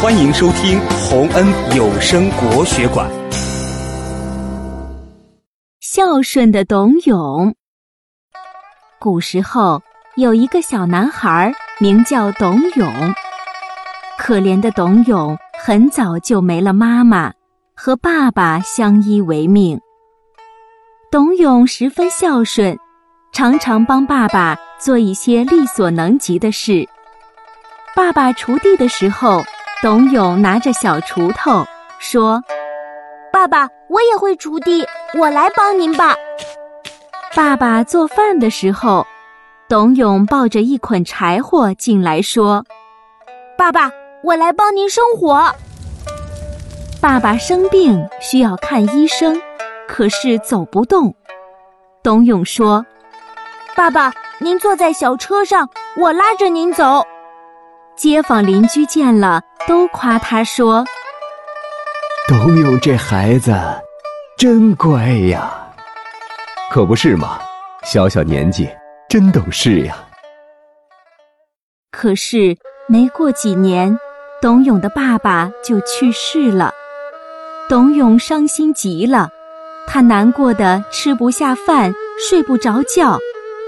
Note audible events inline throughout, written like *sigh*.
欢迎收听洪恩有声国学馆。孝顺的董永。古时候有一个小男孩，名叫董永。可怜的董永很早就没了妈妈，和爸爸相依为命。董永十分孝顺，常常帮爸爸做一些力所能及的事。爸爸锄地的时候，董永拿着小锄头说：“爸爸，我也会锄地，我来帮您吧。”爸爸做饭的时候，董永抱着一捆柴火进来说：“爸爸，我来帮您生火。”爸爸生病需要看医生，可是走不动。董永说：“爸爸，您坐在小车上，我拉着您走。”街坊邻居见了，都夸他说：“董永这孩子真乖呀，可不是嘛？小小年纪真懂事呀。”可是没过几年，董永的爸爸就去世了。董永伤心极了，他难过的吃不下饭，睡不着觉，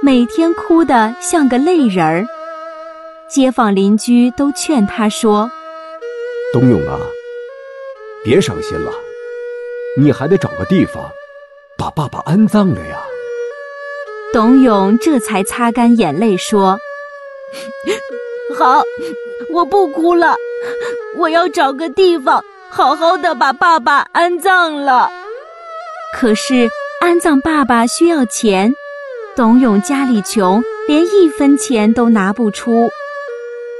每天哭得像个泪人儿。街坊邻居都劝他说：“董永啊，别伤心了，你还得找个地方把爸爸安葬了呀。”董永这才擦干眼泪说：“ *laughs* 好，我不哭了，我要找个地方好好的把爸爸安葬了。”可是安葬爸爸需要钱，董永家里穷，连一分钱都拿不出。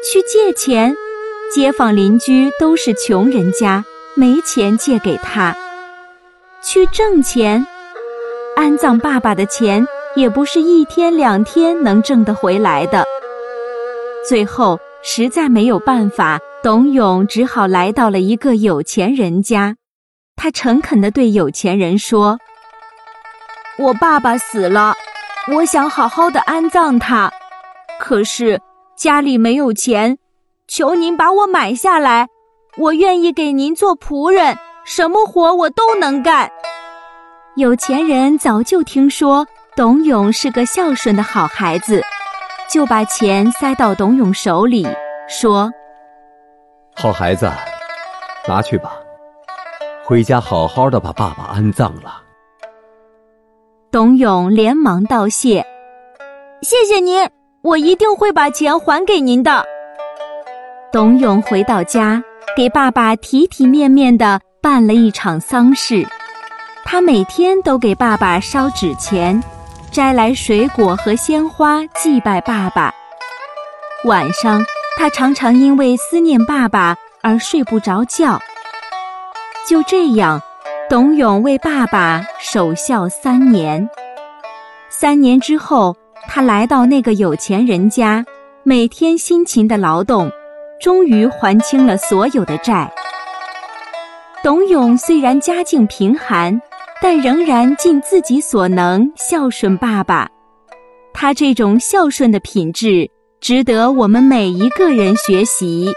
去借钱，街坊邻居都是穷人家，没钱借给他。去挣钱，安葬爸爸的钱也不是一天两天能挣得回来的。最后实在没有办法，董永只好来到了一个有钱人家。他诚恳地对有钱人说：“我爸爸死了，我想好好的安葬他，可是……”家里没有钱，求您把我买下来，我愿意给您做仆人，什么活我都能干。有钱人早就听说董永是个孝顺的好孩子，就把钱塞到董永手里，说：“好孩子，拿去吧，回家好好的把爸爸安葬了。”董永连忙道谢：“谢谢您。”我一定会把钱还给您的。董永回到家，给爸爸体体面面的办了一场丧事。他每天都给爸爸烧纸钱，摘来水果和鲜花祭拜爸爸。晚上，他常常因为思念爸爸而睡不着觉。就这样，董永为爸爸守孝三年。三年之后。他来到那个有钱人家，每天辛勤的劳动，终于还清了所有的债。董永虽然家境贫寒，但仍然尽自己所能孝顺爸爸。他这种孝顺的品质，值得我们每一个人学习。